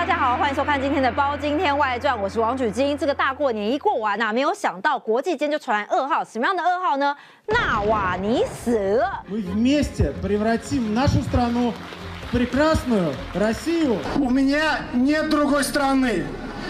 珍堂，大家好，欢迎收看今天的《包今天外传》，我是王举金。这个大过年一过完呐、没有想到国际间就传来噩耗，什么样的噩耗呢？纳瓦尼死了。 Мы вместе превратим нашу страну в прекрасную Россию. У меня нет другой страны.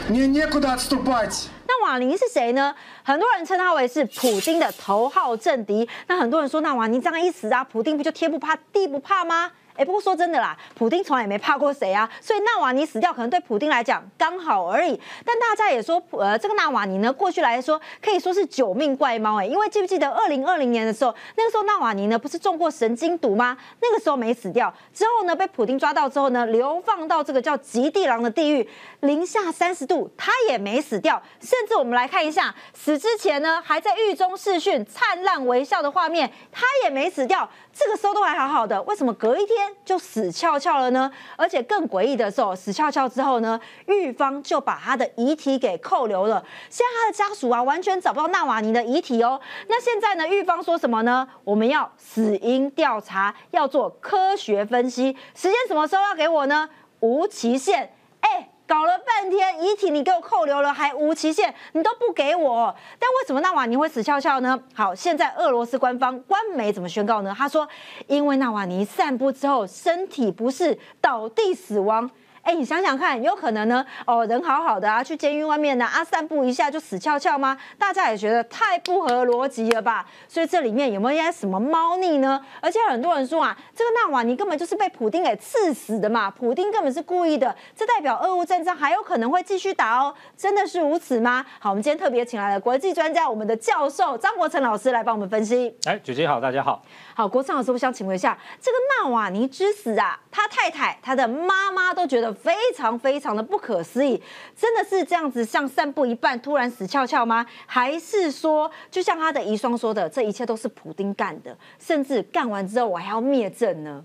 Мне некуда отступать. 纳瓦尼是谁呢？很多人称他为是普丁的头号政敌。那很多人说，纳瓦尼这样一死啊，普丁不就天不怕地不怕吗？ 哎，不过说真的啦，普丁从来也没怕过谁啊，所以纳瓦尼死掉可能对普丁来讲刚好而已。但大家也说，呃，这个纳瓦尼呢，过去来说可以说是九命怪猫哎，因为记不记得二零二零年的时候，那个时候纳瓦尼呢不是中过神经毒吗？那个时候没死掉，之后呢被普丁抓到之后呢，流放到这个叫极地狼的地狱，零下三十度，他也没死掉。甚至我们来看一下，死之前呢还在狱中视讯，灿烂微笑的画面，他也没死掉。这个时候都还好好的，为什么隔一天就死翘翘了呢？而且更诡异的是哦，死翘翘之后呢，狱方就把他的遗体给扣留了。现在他的家属啊，完全找不到纳瓦尼的遗体哦。那现在呢，狱方说什么呢？我们要死因调查，要做科学分析，时间什么时候要给我呢？无期限。哎。搞了半天，遗体你给我扣留了，还无期限，你都不给我。但为什么纳瓦尼会死翘翘呢？好，现在俄罗斯官方官媒怎么宣告呢？他说，因为纳瓦尼散步之后身体不适，倒地死亡。哎，你想想看，有可能呢？哦，人好好的啊，去监狱外面呢啊，散步一下就死翘翘吗？大家也觉得太不合逻辑了吧？所以这里面有没有一些什么猫腻呢？而且很多人说啊，这个纳瓦尼根本就是被普丁给刺死的嘛，普丁根本是故意的，这代表俄乌战争还有可能会继续打哦，真的是如此吗？好，我们今天特别请来了国际专家，我们的教授张国成老师来帮我们分析。哎，主持人好，大家好。好，国成老师，我想请问一下，这个纳瓦尼之死啊，他太太、他的妈妈都觉得非常非常的不可思议，真的是这样子，像散步一半突然死翘翘吗？还是说，就像他的遗孀说的，这一切都是普丁干的，甚至干完之后我还要灭证呢？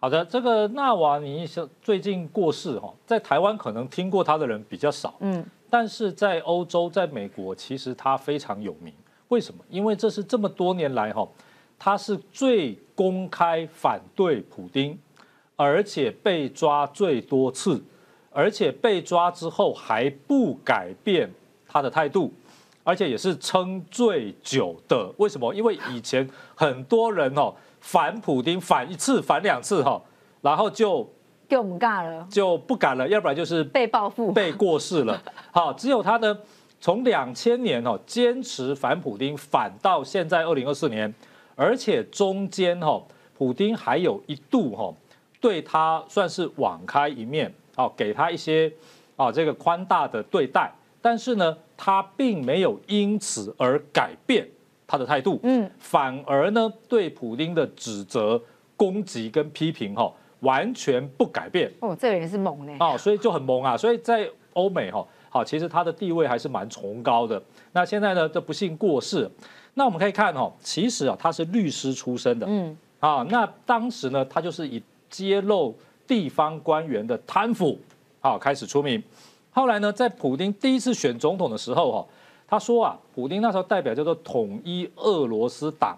好的，这个纳瓦尼是最近过世哈，在台湾可能听过他的人比较少，嗯，但是在欧洲、在美国，其实他非常有名。为什么？因为这是这么多年来哈，他是最公开反对普丁，而且被抓最多次，而且被抓之后还不改变他的态度，而且也是撑最久的。为什么？因为以前很多人哦反普丁反一次反两次哈，然后就就不敢了，要不然就是被报复，被过世了。好，只有他呢，从两千年哦坚持反普丁，反到现在二零二四年，而且中间哈、普丁还有一度哈、对他算是网开一面，哦，给他一些啊这个宽大的对待，但是呢，他并没有因此而改变他的态度，嗯，反而呢对普丁的指责、攻击跟批评哈、完全不改变。哦，这个人是猛呢，哦，所以就很猛啊。所以在欧美哈、好，其实他的地位还是蛮崇高的。那现在呢，这不幸过世。那我们可以看哦，其实啊，他是律师出身的，嗯，啊，那当时呢，他就是以揭露地方官员的贪腐，好开始出名。后来呢，在普丁第一次选总统的时候哈、他说啊，普丁那时候代表叫做统一俄罗斯党。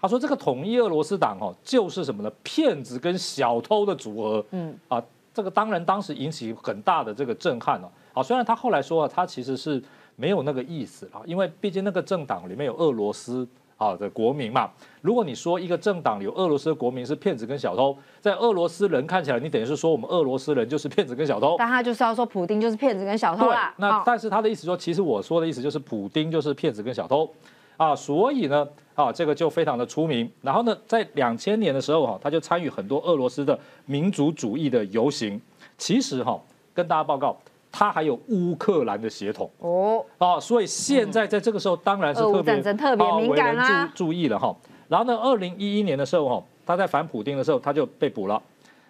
他说这个统一俄罗斯党哦，就是什么呢？骗子跟小偷的组合。嗯啊，这个当然当时引起很大的这个震撼了。啊，虽然他后来说啊，他其实是没有那个意思啊，因为毕竟那个政党里面有俄罗斯啊的国民嘛。如果你说一个政党里有俄罗斯的国民是骗子跟小偷，在俄罗斯人看起来，你等于是说我们俄罗斯人就是骗子跟小偷。但他就是要说普丁就是骗子跟小偷对啦，，那但是他的意思说，其实我说的意思就是普丁就是骗子跟小偷啊，所以呢，啊，这个就非常的出名。然后呢，在两千年的时候哈、他就参与很多俄罗斯的民族主义的游行。其实哈、跟大家报告，他还有乌克兰的血统。哦，啊，所以现在在这个时候当然是特别特别啊敏感啦注注意了哈。然后呢，二零一一年的时候哈，他在反普丁的时候他就被捕了。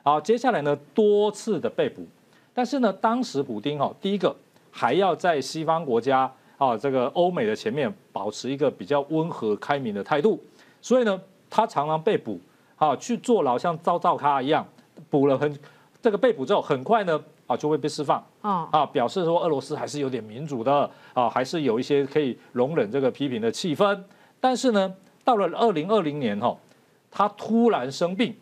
好，接下来呢多次的被捕，但是呢，当时普丁哈，第一个还要在西方国家啊这个欧美的前面保持一个比较温和开明的态度，所以呢，他常常被捕，啊去坐牢，像遭造咖一样，捕了很这个被捕之后，很快呢啊就会被释放。哦，啊，表示说俄罗斯还是有点民主的啊，还是有一些可以容忍这个批评的气氛。但是呢，到了二零二零年哈、他突然生病，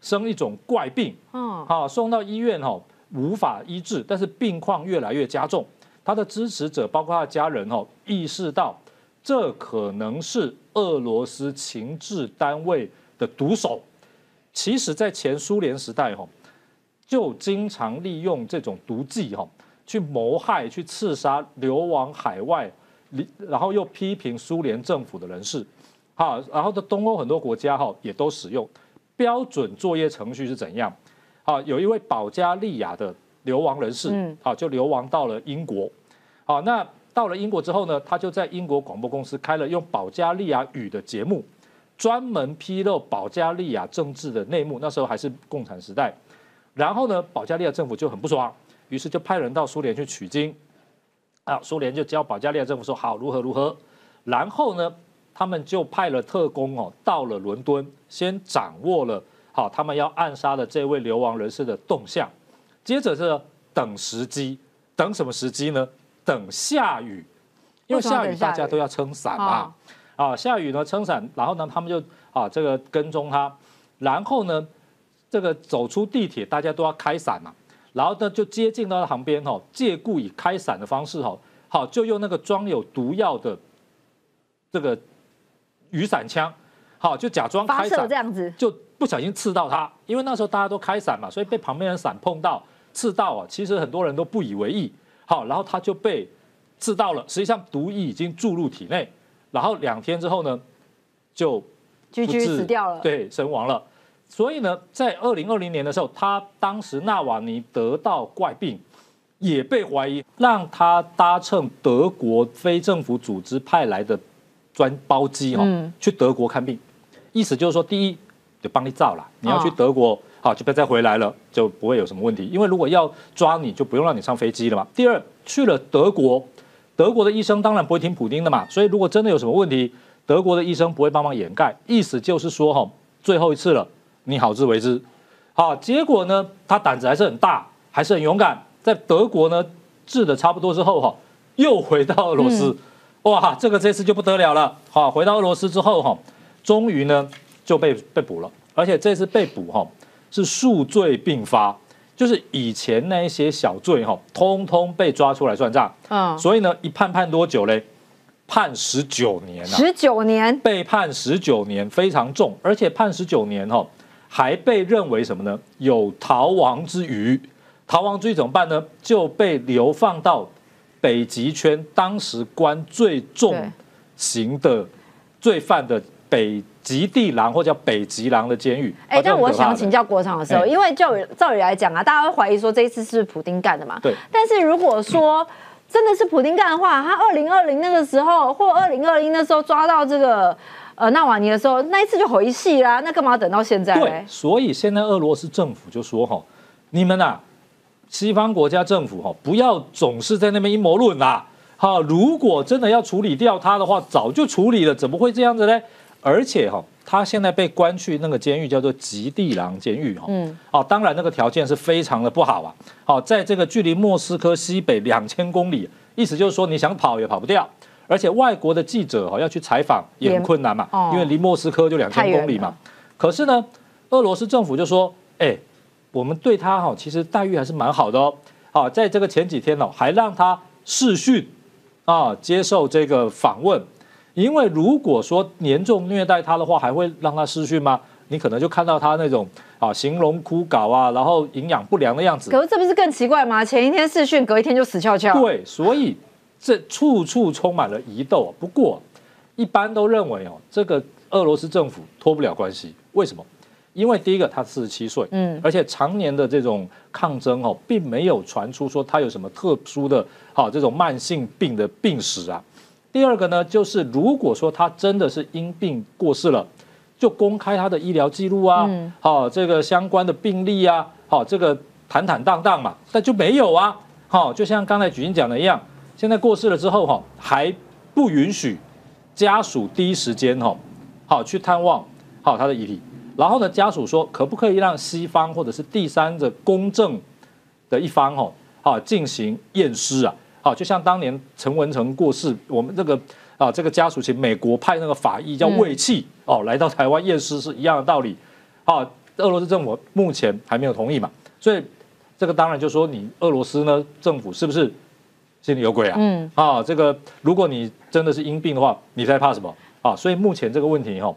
生一种怪病，嗯，啊，送到医院哈、无法医治，但是病况越来越加重。他的支持者，包括他的家人哦，意识到这可能是俄罗斯情治单位的毒手。其实，在前苏联时代哈，就经常利用这种毒计哈，去谋害、去刺杀流亡海外，然后又批评苏联政府的人士。哈，然后的东欧很多国家哈也都使用标准作业程序是怎样？好，有一位保加利亚的。流亡人士，嗯，好，就流亡到了英国，好，那到了英国之后呢，他就在英国广播公司开了用保加利亚语的节目，专门披露保加利亚政治的内幕。那时候还是共产时代，然后呢，保加利亚政府就很不爽，于是就派人到苏联去取经，啊，苏联就教保加利亚政府说好如何如何，然后呢，他们就派了特工哦，到了伦敦，先掌握了好他们要暗杀的这位流亡人士的动向。接着是等时机，等什么时机呢？等下雨，因为下雨大家都要撑伞嘛。啊，下雨呢撑伞，然后呢他们就啊这个跟踪他，然后呢这个走出地铁，大家都要开伞嘛。然后呢就接近到他旁边哈，借故以开伞的方式哈，好就用那个装有毒药的这个雨伞枪，好就假装开伞这样子，就不小心刺到他，因为那时候大家都开伞嘛，所以被旁边的伞碰到。刺到啊，其实很多人都不以为意，好，然后他就被刺到了，实际上毒液已经注入体内，然后两天之后呢，就居居死掉了，对，身亡了。所以呢，在二零二零年的时候，他当时纳瓦尼得到怪病，也被怀疑让他搭乘德国非政府组织派来的专包机哈，去德国看病，意思就是说，第一就帮你造了，你要去德国。好，就不要再回来了，就不会有什么问题。因为如果要抓你，就不用让你上飞机了嘛。第二，去了德国，德国的医生当然不会听普丁的嘛。所以如果真的有什么问题，德国的医生不会帮忙掩盖。意思就是说，哈，最后一次了，你好自为之。好，结果呢，他胆子还是很大，还是很勇敢，在德国呢治的差不多之后，哈，又回到俄罗斯。哇，这个这次就不得了了。好，回到俄罗斯之后，哈，终于呢就被被捕了，而且这次被捕，哈。是数罪并发，就是以前那一些小罪哈，通通被抓出来算账。嗯，所以呢，一判判多久嘞？判十九年啊！十九年，被判十九年，非常重，而且判十九年哈，还被认为什么呢？有逃亡之余，逃亡之余怎么办呢？就被流放到北极圈当时关最重刑的罪犯的北。极地狼或叫北极狼的监狱。哎，但我想请教国昌的时候，因为照照理来讲啊，大家会怀疑说这一次是普丁干的嘛？对。但是如果说真的是普丁干的话，他二零二零那个时候或二零二零那时候抓到这个呃纳瓦尼的时候，那一次就回戏啦，那干嘛等到现在？对。所以现在俄罗斯政府就说哈，你们呐，西方国家政府哈，不要总是在那边阴谋论啦。好，如果真的要处理掉他的话，早就处理了，怎么会这样子呢？而且哈，他现在被关去那个监狱叫做极地狼监狱哈。嗯。哦，当然那个条件是非常的不好啊。好，在这个距离莫斯科西北两千公里，意思就是说你想跑也跑不掉。而且外国的记者哈要去采访也很困难嘛，因为离莫斯科就两千公里嘛。可是呢，俄罗斯政府就说，哎，我们对他哈其实待遇还是蛮好的哦。好，在这个前几天呢，还让他试训啊接受这个访问。因为如果说严重虐待他的话，还会让他失讯吗？你可能就看到他那种啊，形容枯槁啊，然后营养不良的样子。可是这不是更奇怪吗？前一天试训，隔一天就死翘翘。对，所以这处处充满了疑窦。不过，一般都认为哦，这个俄罗斯政府脱不了关系。为什么？因为第一个他四十七岁，嗯，而且常年的这种抗争哦，并没有传出说他有什么特殊的好这种慢性病的病史啊。第二个呢，就是如果说他真的是因病过世了，就公开他的医疗记录啊，好，这个相关的病例啊，好，这个坦坦荡荡嘛，但就没有啊，好，就像刚才举英讲的一样，现在过世了之后哈，还不允许家属第一时间哈，好去探望好他的遗体，然后呢，家属说可不可以让西方或者是第三者公正的一方哈，好进行验尸啊？好，就像当年陈文成过世，我们这个啊，这个家属请美国派那个法医叫魏器哦，来到台湾验尸是一样的道理。好，俄罗斯政府目前还没有同意嘛，所以这个当然就说你俄罗斯呢政府是不是心里有鬼啊？嗯，啊，这个如果你真的是因病的话，你在怕什么啊？所以目前这个问题哈、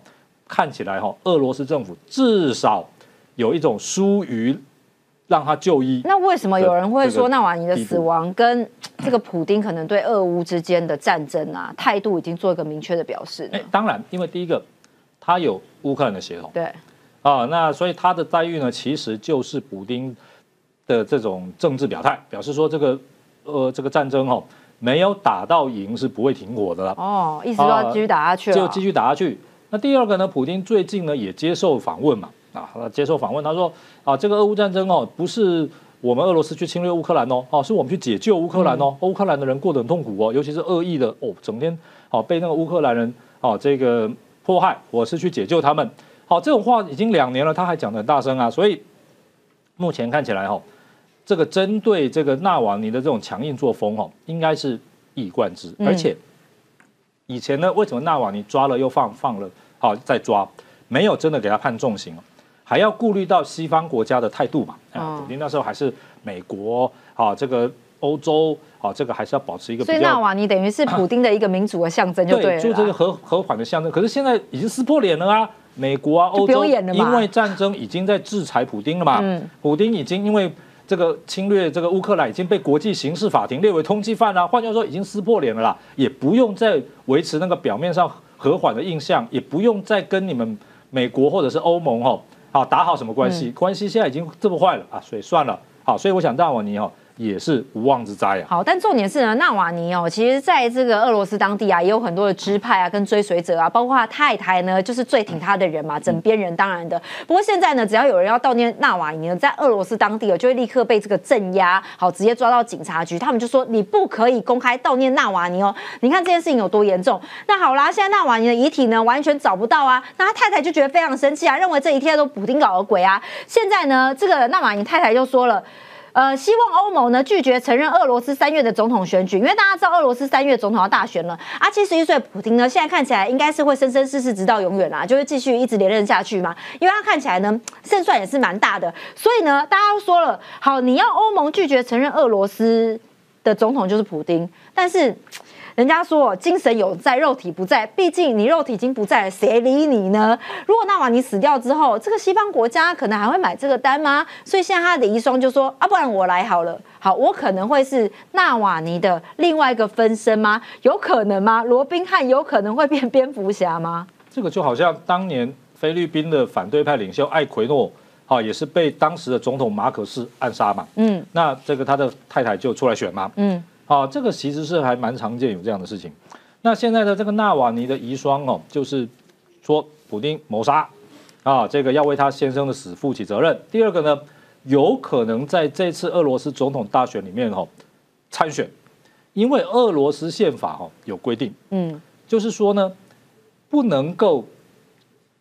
看起来哈、俄罗斯政府至少有一种疏于让他就医。那为什么有人会说这个纳瓦尼的死亡跟这个普丁可能对俄乌之间的战争啊态度已经做一个明确的表示呢哎？，当然，因为第一个他有乌克兰的血统对，啊，那所以他的待遇呢，其实就是普丁的这种政治表态，表示说这个呃这个战争哦没有打到赢是不会停火的了。哦，意思说要继续打下去了，就继续打下去。那第二个呢，普京最近呢也接受访问嘛，啊，他接受访问，他说啊，这个俄乌战争哦，不是我们俄罗斯去侵略乌克兰哦，哦，是我们去解救乌克兰哦，乌克兰的人过得很痛苦哦，尤其是恶意的哦，整天哦被那个乌克兰人哦这个迫害，我是去解救他们。好，这种话已经两年了，他还讲得很大声啊，所以目前看起来哈、哦，这个针对这个纳瓦尼的这种强硬作风哦，应该是一以贯之，嗯而且以前呢，为什么纳瓦尼抓了又放，放了好再抓，没有真的给他判重刑哦，还要顾虑到西方国家的态度嘛？啊哦，普京那时候还是美国啊，这个欧洲啊，这个还是要保持一个所以纳。瓦尼等于是普丁的一个民主的象征，就对了啦。就这个和和缓的象征。可是现在已经撕破脸了啊！美国啊，欧洲因为战争已经在制裁普丁了嘛。嗯普丁已经因为这个侵略这个乌克兰已经被国际刑事法庭列为通缉犯了、换句话说，已经撕破脸了啦，也不用再维持那个表面上和缓的印象，也不用再跟你们美国或者是欧盟哈好打好什么关系，嗯关系现在已经这么坏了啊，所以算了。好，所以我想大瓦尼哈也是无妄之灾啊。好，但重点是呢，纳瓦尼哦，其实在这个俄罗斯当地啊，也有很多的支派啊跟追随者啊，包括他太太呢，就是最挺他的人嘛，枕边人当然的。不过现在呢，只要有人要悼念纳瓦尼呢，在俄罗斯当地哦，就会立刻被这个镇压，好，直接抓到警察局，他们就说你不可以公开悼念纳瓦尼哦。你看这件事情有多严重？那好啦，现在纳瓦尼的遗体呢，完全找不到啊，那他太太就觉得非常生气啊，认为这一切都普丁搞的鬼啊。现在呢，这个纳瓦尼太太就说了。呃，希望欧盟呢拒绝承认俄罗斯三月的总统选举，因为大家知道俄罗斯三月总统要大选了啊。七十一岁普京呢，现在看起来应该是会生生世世直到永远啦，就会继续一直连任下去嘛。因为他看起来呢胜算也是蛮大的，所以呢，大家都说了，好，你要欧盟拒绝承认俄罗斯的总统就是普丁，但是。人家说精神有在，肉体不在。毕竟你肉体已经不在了，谁理你呢？如果纳瓦尼死掉之后，这个西方国家可能还会买这个单吗？所以现在他的遗孀就说：“啊，不然我来好了。好，我可能会是纳瓦尼的另外一个分身吗？有可能吗？罗宾汉有可能会变蝙蝠侠吗？这个就好像当年菲律宾的反对派领袖艾奎诺，啊，也是被当时的总统马可斯暗杀嘛。嗯那这个他的太太就出来选嘛。嗯，啊，这个其实是还蛮常见有这样的事情。那现在的这个纳瓦尼的遗孀哦，就是说普丁谋杀啊，这个要为他先生的死负起责任。第二个呢，有可能在这次俄罗斯总统大选里面哦参选，因为俄罗斯宪法哦有规定，嗯，就是说呢，不能够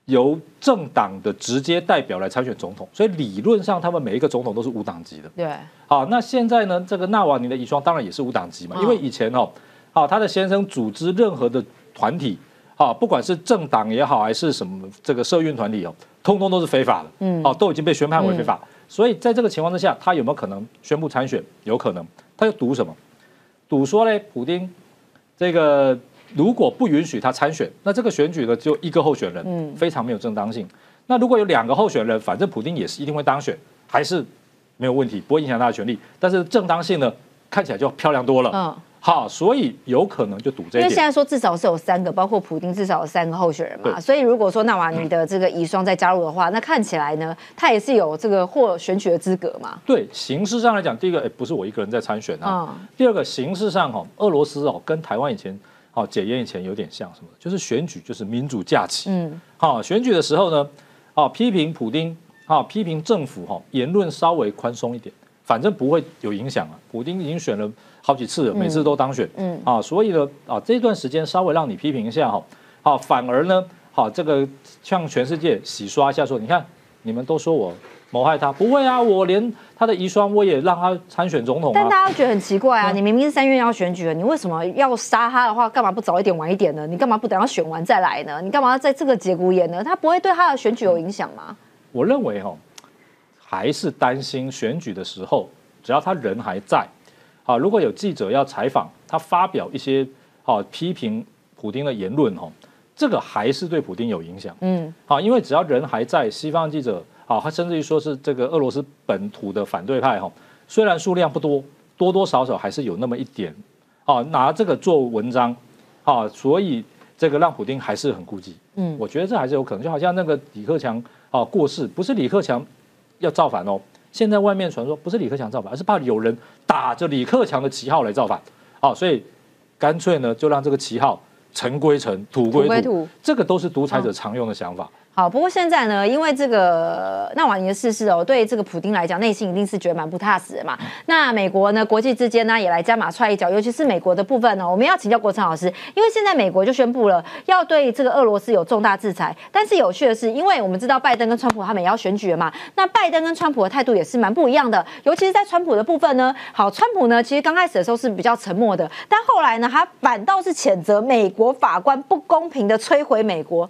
由政党的直接代表来参选总统，所以理论上他们每一个总统都是无党籍的。对，好，那现在呢，这个纳瓦尼的遗孀当然也是无党籍嘛，嗯因为以前哦，好，他的先生组织任何的团体，好，不管是政党也好，还是什么这个社运团体哦，通通都是非法的，嗯哦，都已经被宣判为非法。所以在这个情况之下，他有没有可能宣布参选？有可能，他就赌什么？赌说嘞，普丁这个如果不允许他参选，那这个选举呢只有一个候选人，嗯非常没有正当性。那如果有两个候选人，反正普丁也是一定会当选，还是没有问题，不会影响他的权利。但是正当性呢，看起来就漂亮多了。嗯，好，所以有可能就赌这因为。现在说至少是有三个，包括普丁至少有三个候选人嘛，对所以如果说纳瓦尼的这个遗孀再加入的话，那看起来呢，他也是有这个获选举的资格嘛。对形式上来讲，第一个，哎，不是我一个人在参选啊。嗯第二个形式上哈，俄罗斯哦跟台湾以前哦解严以前有点像什么，就是选举就是民主假期。嗯好、选举的时候呢，哦，批评普丁，好、批评政府，哈、言论稍微宽松一点，反正不会有影响啊。普丁已经选了好几次了，每次都当选，嗯啊，所以呢，啊，这段时间稍微让你批评一下哈，好、反而呢，好、这个向全世界洗刷一下说，你看你们都说我谋害他，不会啊，我连他的遗孀我也让他参选总统但啊。大家觉得很奇怪啊，嗯你明明是三月要选举了，你为什么要杀他的话，干嘛不早一点晚一点呢？你干嘛不等他选完再来呢？你干嘛要在这个节骨眼呢？他不会对他的选举有影响吗？我认为哦、还是担心选举的时候，只要他人还在，啊，如果有记者要采访他，发表一些啊批评普丁的言论哦，这个还是对普丁有影响。嗯，啊，因为只要人还在，西方记者啊，他甚至于说是这个俄罗斯本土的反对派哈，虽然数量不多，多多少少还是有那么一点，啊，拿这个做文章，啊，所以这个让普丁还是很顾忌。嗯，我觉得这还是有可能，就好像那个李克强啊过世，不是李克强要造反哦。现在外面传说不是李克强造反，而是怕有人打着李克强的旗号来造反，啊，所以干脆呢就让这个旗号尘归尘，土归土，这个都是独裁者常用的想法。好，不过现在呢，因为这个纳瓦尼的逝世哦，对这个普丁来讲，内心一定是觉得蛮不踏实的嘛。那美国呢，国际之间呢，也来加码踹一脚，尤其是美国的部分呢，我们要请教国成老师，因为现在美国就宣布了要对这个俄罗斯有重大制裁。但是有趣的是，因为我们知道拜登跟川普他们也要选举了嘛，那拜登跟川普的态度也是蛮不一样的，尤其是在川普的部分呢。好，川普呢，其实刚开始的时候是比较沉默的，但后来呢，他反倒是谴责美国法官不公平的摧毁美国。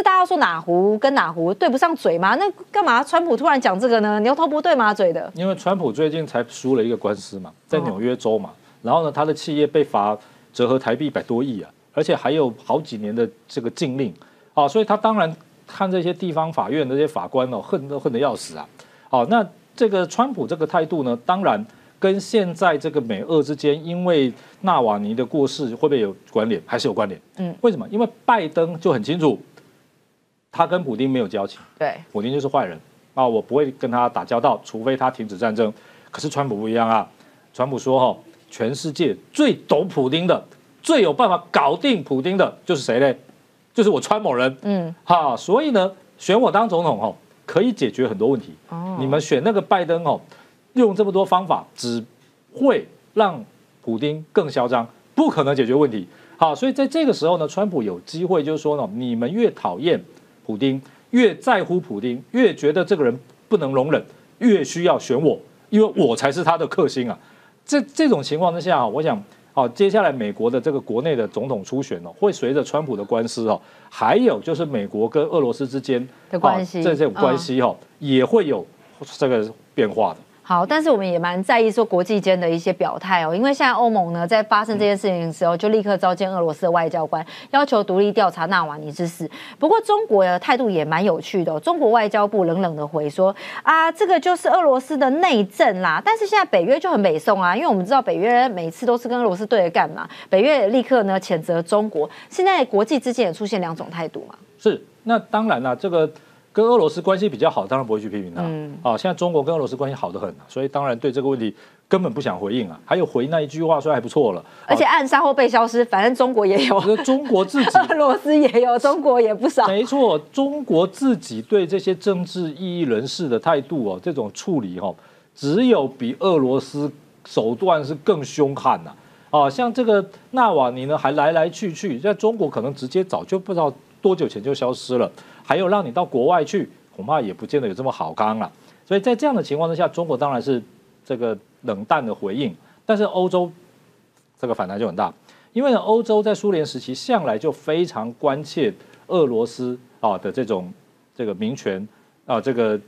这大家说哪壶跟哪壶对不上嘴吗？那干嘛川普突然讲这个呢？牛头不对马嘴的。因为川普最近才输了一个官司嘛，在纽约州嘛，然后呢，他的企业被罚折合台币一百多亿啊，而且还有好几年的这个禁令啊，所以他当然看这些地方法院的这些法官哦，恨都恨得要死啊。好，那这个川普这个态度呢，当然跟现在这个美俄之间因为纳瓦尼的过世会不会有关联？还是有关联？嗯，为什么？因为拜登就很清楚。他跟普京没有交情，对，普京就是坏人啊！我不会跟他打交道，除非他停止战争。可是川普不一样啊，川普说哈，全世界最懂普京的、最有办法搞定普京的，就是谁嘞？就是我川某人。嗯，哈，所以呢，选我当总统哦，可以解决很多问题。哦，你们选那个拜登哦，用这么多方法，只会让普京更嚣张，不可能解决问题。好，所以在这个时候呢，川普有机会就是说呢，你们越讨厌。普丁越在乎普丁，越觉得这个人不能容忍，越需要选我，因为我才是他的克星啊！这这种情况之下，我想，哦，接下来美国的这个国内的总统初选哦，会随着川普的官司哦，还有就是美国跟俄罗斯之间的关系，这种关系哈，也会有这个变化的。好，但是我们也蛮在意说国际间的一些表态哦，因为现在欧盟呢在发生这件事情的时候，就立刻召见俄罗斯的外交官，要求独立调查纳瓦尼之事。不过中国的态度也蛮有趣的，中国外交部冷冷的回说啊，这个就是俄罗斯的内政啦。但是现在北约就很北宋啊，因为我们知道北约每次都是跟俄罗斯对着干嘛，北约立刻呢谴责中国。现在国际之间也出现两种态度嘛。是，那当然了，这个。跟俄罗斯关系比较好，当然不会去批评他。嗯，啊，现在中国跟俄罗斯关系好得很，所以当然对这个问题根本不想回应啊。还有回那一句话，说还不错了。而且暗杀或被消失，反正中国也有。中国自己，俄罗斯也有，中国也不少。没错，中国自己对这些政治异议人士的态度哦，这种处理哦，只有比俄罗斯手段是更凶悍呐。啊，像这个纳瓦尼呢，还来来去去，在中国可能直接早就不知道多久前就消失了。还有让你到国外去，恐怕也不见得有这么好刚了。所以在这样的情况之下，中国当然是这个冷淡的回应。但是欧洲这个反弹就很大，因为呢，欧洲在苏联时期向来就非常关切俄罗斯啊的这种这个民权啊，这个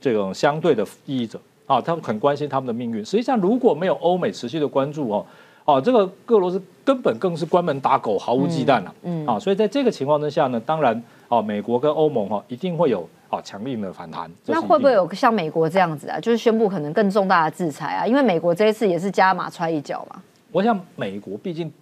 这种相对的异议者啊，他们很关心他们的命运。实际上，如果没有欧美持续的关注哦，哦，这个俄罗斯根本更是关门打狗，毫无忌惮了。嗯啊，所以在这个情况之下呢，当然。哦，美国跟欧盟哈一定会有哦强硬的反弹。那会不会有像美国这样子啊？就是宣布可能更重大的制裁啊？因为美国这一次也是加码踹一脚嘛。我想美国毕竟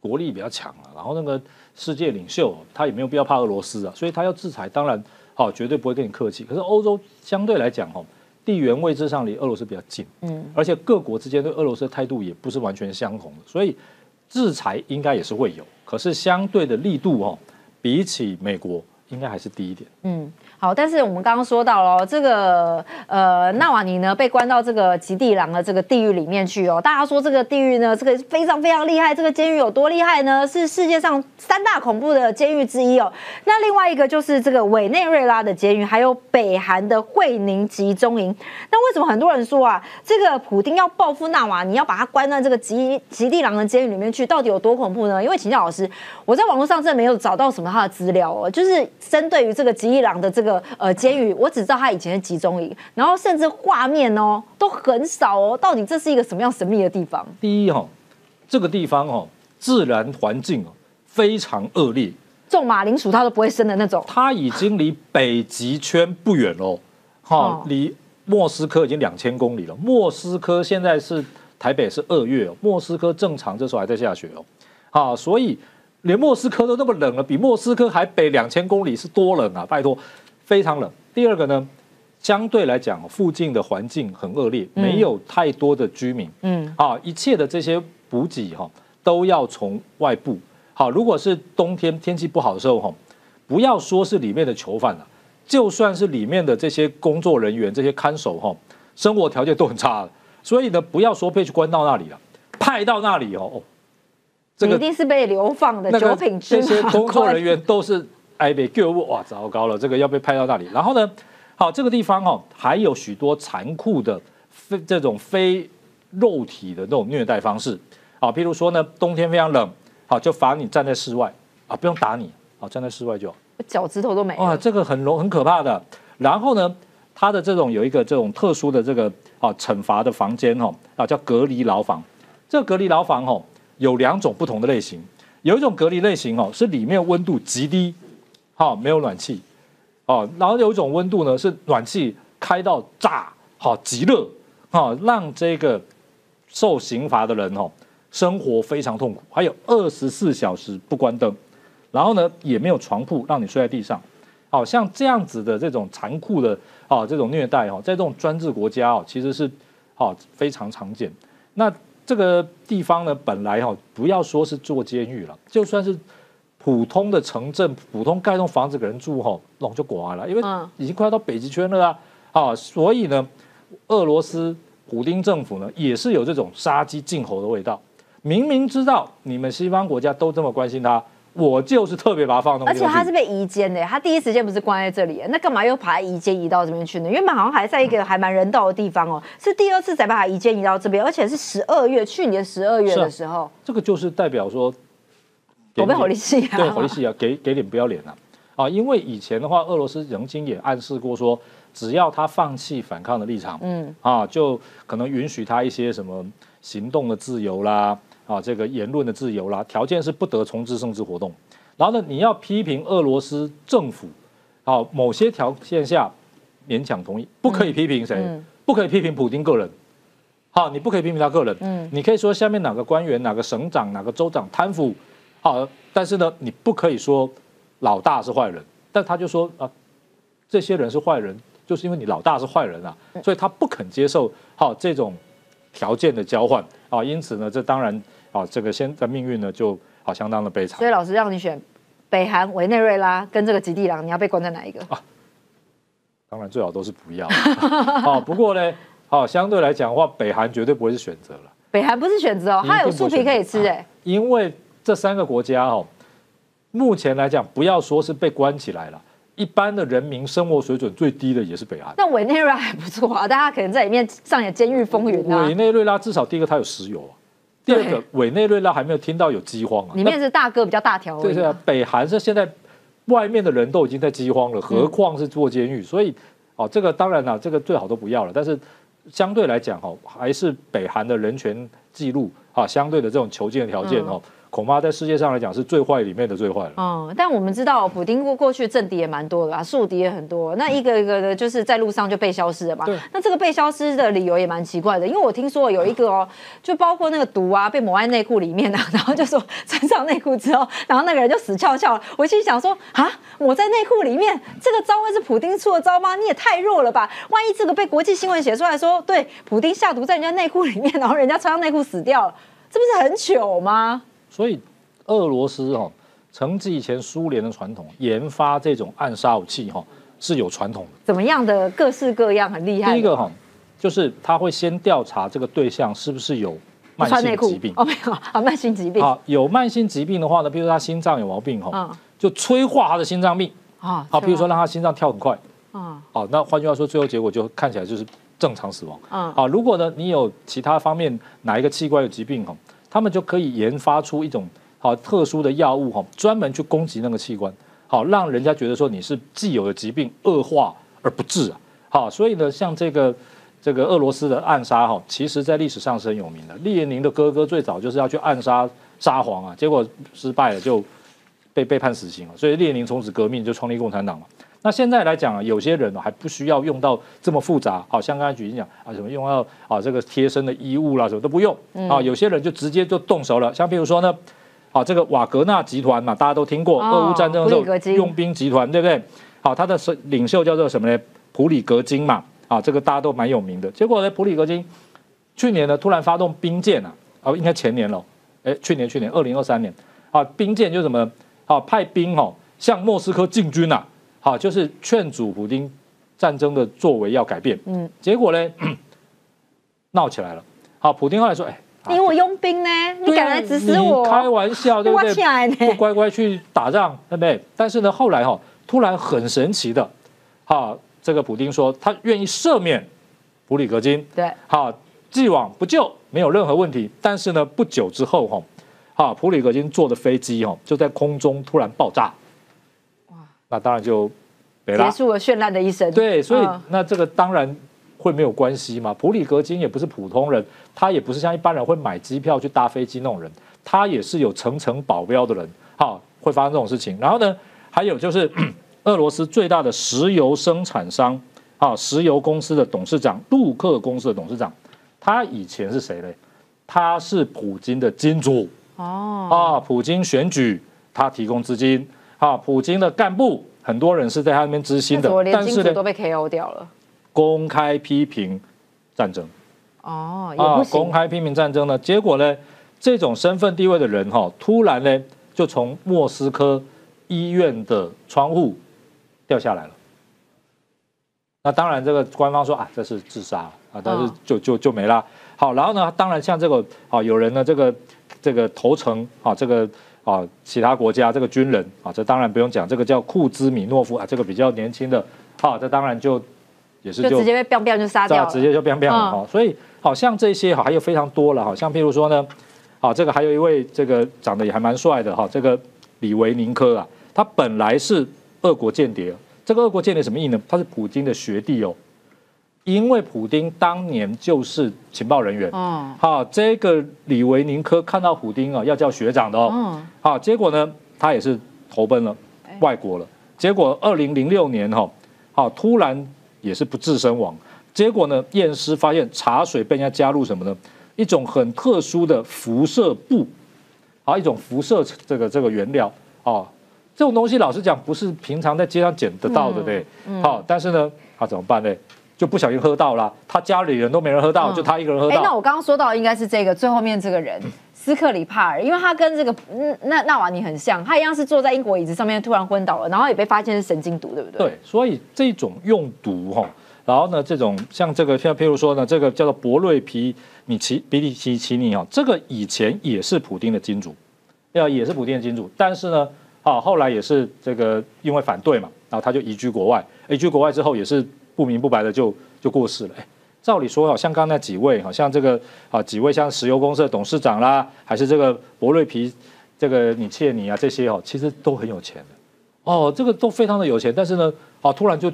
国力比较强啊，然后那个世界领袖他也没有必要怕俄罗斯啊，所以他要制裁，当然哦绝对不会跟你客气。可是欧洲相对来讲哦，地缘位置上离俄罗斯比较近，嗯，而且各国之间对俄罗斯的态度也不是完全相同的，所以制裁应该也是会有，可是相对的力度哦。比起美国，应该还是低一点。嗯。好，但是我们刚刚说到了这个呃纳瓦尼呢被关到这个极地狼的这个地狱里面去哦。大家说这个地狱呢，这个非常非常厉害。这个监狱有多厉害呢？是世界上三大恐怖的监狱之一哦。那另外一个就是这个委内瑞拉的监狱，还有北韩的惠宁集中营。那为什么很多人说啊，这个普丁要报复纳瓦尼，要把他关在这个极极地狼的监狱里面去，到底有多恐怖呢？因为请教老师，我在网络上真的没有找到什么他的资料哦，就是针对于这个吉伊朗的这个呃监狱，我只知道他以前是集中营，然后甚至画面哦都很少哦，到底这是一个什么样神秘的地方？第一哈、这个地方哦，自然环境哦非常恶劣，种马铃薯它都不会生的那种。它已经离北极圈不远喽，哈、哦离莫斯科已经两千公里了。莫斯科现在是台北是二月哦，莫斯科正常这时候还在下雪哦，啊，所以连莫斯科都那么冷了，比莫斯科还北两千公里是多冷啊！拜托，非常冷。第二个呢，相对来讲，附近的环境很恶劣，没有太多的居民，嗯，啊，一切的这些补给哈、都要从外部。好，如果是冬天天气不好的时候哈、不要说是里面的囚犯了、就算是里面的这些工作人员、这些看守哈、生活条件都很差的。所以呢，不要说被去关到那里了，派到那里哦，哦这你个一定是被流放的那个九品芝这些麻工作人员都是哎被救物，哇，糟糕了，这个要被派到那里。然后呢，好，这个地方哦，还有许多残酷的非这种非肉体的那种虐待方式啊，譬如说呢，冬天非常冷，好，就罚你站在室外啊，不用打你，好，站在室外就好。脚趾头都没哇，了。这个很容很可怕的。然后呢，它的这种有一个这种特殊的这个啊惩罚的房间哦，啊叫隔离牢房。这个隔离牢房哦有两种不同的类型，有一种隔离类型哦是里面温度极低，好、没有暖气，哦，然后有一种温度呢是暖气开到炸，好、极热，好、让这个受刑罚的人哦生活非常痛苦，还有二十四小时不关灯。然后呢，也没有床铺让你睡在地上，好、像这样子的这种残酷的啊、这种虐待哦，在这种专制国家哦，其实是好、非常常见。那这个地方呢，本来哈、不要说是做监狱了，就算是普通的城镇，普通盖栋房子给人住哈、那就寡了，因为嗯。已经快要到北极圈了啊，啊，所以呢，俄罗斯普丁政府呢也是有这种杀鸡儆猴的味道，明明知道你们西方国家都这么关心他，我就是特别把它放到而且他是被移监的，他第一时间不是关在这里，那干嘛又把他移监移到这边去呢？原本好像还在一个还蛮人道的地方哦，是第二次才把他移监移到这边，而且是十二月，去年十二月的时候，这个就是代表说，给我被你火力系啊，对，火力系啊，给给脸不要脸啊！啊，因为以前的话，俄罗斯曾经也暗示过说，只要他放弃反抗的立场，嗯，啊，就可能允许他一些什么行动的自由啦，啊，这个言论的自由啦，条件是不得从事政治活动。然后呢，你要批评俄罗斯政府，啊，某些条件下勉强同意，不可以批评谁，嗯不可以批评普京个人。好，你不可以批评他个人，嗯你可以说下面哪个官员、哪个省长、哪个州长贪腐，好，但是呢，你不可以说老大是坏人，但他就说啊，这些人是坏人，就是因为你老大是坏人啊，所以他不肯接受好这种条件的交换啊，因此呢，这当然啊，这个现在命运呢就好相当的悲惨所。以老师让你选北韩、委内瑞拉跟这个极地狼，你要被关在哪一个？当然最好都是不要。好，不过呢，好相对来讲的话，北韩绝对不会是选择了。北韩不是选择哦，它有树皮可以吃哎，因为这三个国家哦，目前来讲，不要说是被关起来了，一般的人民生活水准最低的也是北韩。那委内瑞拉还不错啊，大家可能在里面上演监狱风云啊委。内瑞拉至少第一个它有石油啊，第二个委内瑞拉还没有听到有饥荒啊。里面是大哥比较大条对啊，北韩是现在外面的人都已经在饥荒了，何况是坐监狱？所以哦，这个当然了，这个最好都不要了。但是相对来讲哦，还是北韩的人权记录啊，相对的这种囚禁的条件哦，恐怕在世界上来讲是最坏里面的最坏了。嗯，但我们知道普丁过过去政敌也蛮多的啦，树敌也很多，那一个一个的，就是在路上就被消失了嘛对。那这个被消失的理由也蛮奇怪的，因为我听说有一个哦，就包括那个毒啊，被抹在内裤里面啊，然后就说穿上内裤之后，然后那个人就死翘翘了。我心想说啊，抹在内裤里面，这个招会是普丁出的招吗？你也太弱了吧！万一这个被国际新闻写出来说，对，普丁下毒在人家内裤里面，然后人家穿上内裤死掉了，这不是很糗吗？所以俄罗斯哦，承继以前苏联的传统，研发这种暗杀武器哈、是有传统的。怎么样的各式各样很厉害。第一个哈、就是他会先调查这个对象是不是有慢性疾病。哦，没有啊，慢性疾病啊，有慢性疾病的话呢，比如说他心脏有毛病哈、嗯就催化他的心脏病。啊好，比如说让他心脏跳很快。啊好，那换句话说，最后结果就看起来就是正常死亡。嗯好，如果呢你有其他方面哪一个器官有疾病哈，他们就可以研发出一种好特殊的药物哈，专门去攻击那个器官。好让人家觉得说你是既有的疾病恶化而不治啊。好，所以呢，像这个这个俄罗斯的暗杀哈，其实在历史上是很有名的。列宁的哥哥最早就是要去暗杀沙皇啊，结果失败了，就被被判死刑了。所以列宁从此革命就创立共产党了。那现在来讲啊，有些人呢还不需要用到这么复杂，好像刚才举例讲啊，什么用到啊这个贴身的衣物啦，什么都不用啊。有些人就直接就动手了，像比如说呢，啊这个瓦格纳集团嘛，大家都听过，哦俄乌战争的时候佣兵集团，对不对？好，他的是领袖叫做什么呢？普里格金嘛，啊这个大家都蛮有名的。结果呢，普里格金去年呢突然发动兵谏啊，啊应该前年了，哎去年去年二零二三年啊兵谏就什么啊派兵哦向莫斯科进军啊。好，就是劝阻普丁战争的作为要改变。嗯，结果呢，闹起来了。好，普丁后来说：“哎，你我佣兵呢，你敢来指使我？你开玩笑，对不对？不乖乖去打仗，对不对？但是呢，后来哈、突然很神奇的，哈、这个普丁说他愿意赦免普里格金，对，好，既往不咎，没有任何问题。但是呢，不久之后哈，哈，普里格金坐的飞机哈就在空中突然爆炸，哇，那当然就结。束了绚烂的一生。对，所以嗯那这个当然会没有关系嘛。普里格金也不是普通人，他也不是像一般人会买机票去搭飞机那种人，他也是有层层保镖的人，哈，会发生这种事情。然后呢，还有就是 俄罗斯最大的石油生产商啊，石油公司的董事长陆克公司的董事长，他以前是谁嘞？他是普京的金主哦，啊，普京选举他提供资金啊，普京的干部很多人是在他那边知心的但是呢都，被 KO 掉了？公开批评战争哦。公开批评战争呢，结果呢，这种身份地位的人哈、突然呢就从莫斯科医院的窗户掉下来了。那当然，这个官方说啊，这是自杀啊，但是嗯就就就没了。好，然后呢，当然像这个啊，有人呢这个这个投诚啊，这个啊其他国家这个军人啊，这当然不用讲，这个叫库兹米诺夫啊，这个比较年轻的，好、这当然就也是就直接被 biang biang 就杀掉了。直接就 biang biang 了嗯哈。所以好像这些哈还有非常多了，好像譬如说呢，好这个还有一位这个长得也还蛮帅的哈，这个李维宁科啊，他本来是俄国间谍，这个俄国间谍什么意呢？他是普京的学弟哦，因为普丁当年就是情报人员。哦好，这个李维宁科看到普丁啊要叫学长的哦，嗯，好，结果呢，他也是投奔了外国了。结果二零零六年哈、好突然也是不治身亡。结果呢，验尸发现茶水被人家加入什么呢？一种很特殊的辐射布，啊，一种辐射这个这个原料哦。这种东西老实讲不是平常在街上捡得到的，对。好，但是呢，他怎么办呢？就不小心喝到了，他家里人都没人喝到，嗯就他一个人喝哎，那。我刚刚说到应该是这个最后面这个人。斯克里帕尔，因为他跟这个嗯那纳瓦尼很像，他一样是坐在英国椅子上面突然昏倒了，然后也被发现是神经毒，对不对？对，所以这种用毒哈，然后呢，这种像这个像譬如说呢，这个叫做博瑞皮米奇比利奇奇尼哦，这个以前也是普丁的金主，要也是普丁的金主，但是呢，啊后来也是这个因为反对嘛，然后他就移居国外，移居国外之后也是不明不白的就就过世了。哎，照理说，好像刚刚那几位，好像这个啊几位像石油公司的董事长啦，还是这个博瑞皮这个你切尼啊这些哦，其实都很有钱的。哦，这个都非常的有钱，但是呢，啊，突然就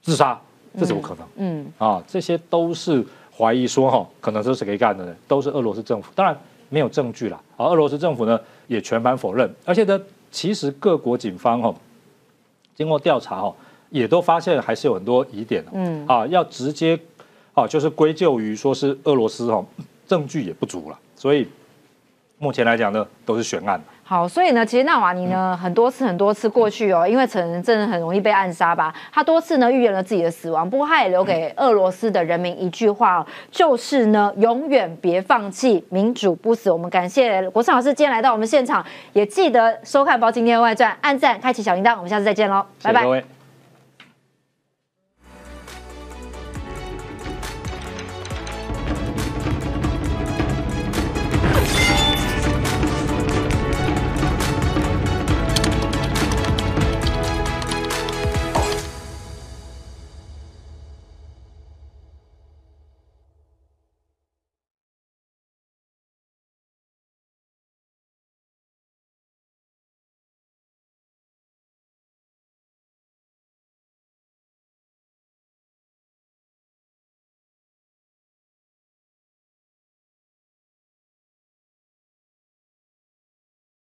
自杀，这怎么可能？嗯，啊，这些都是怀疑说哈、可能都是谁干的呢？都是俄罗斯政府，当然没有证据啦。啊，俄罗斯政府呢也全盘否认，而且呢，其实各国警方哈、经过调查哈、也都发现还是有很多疑点的。嗯啊，要直接啊，就是归咎于说是俄罗斯哈、证据也不足了，所以目前来讲呢，都是悬案。好，所以呢，其实纳瓦尼呢，很多次很多次过去哦，因为可能真的很容易被暗杀吧，他多次呢预言了自己的死亡，不过他也留给俄罗斯的人民一句话、哦，就是呢，永远别放弃，民主不死。我们感谢国胜老师今天来到我们现场，也记得收看《包今天外传》，按赞，开启小铃铛，我们下次再见喽，拜拜谢谢各。位。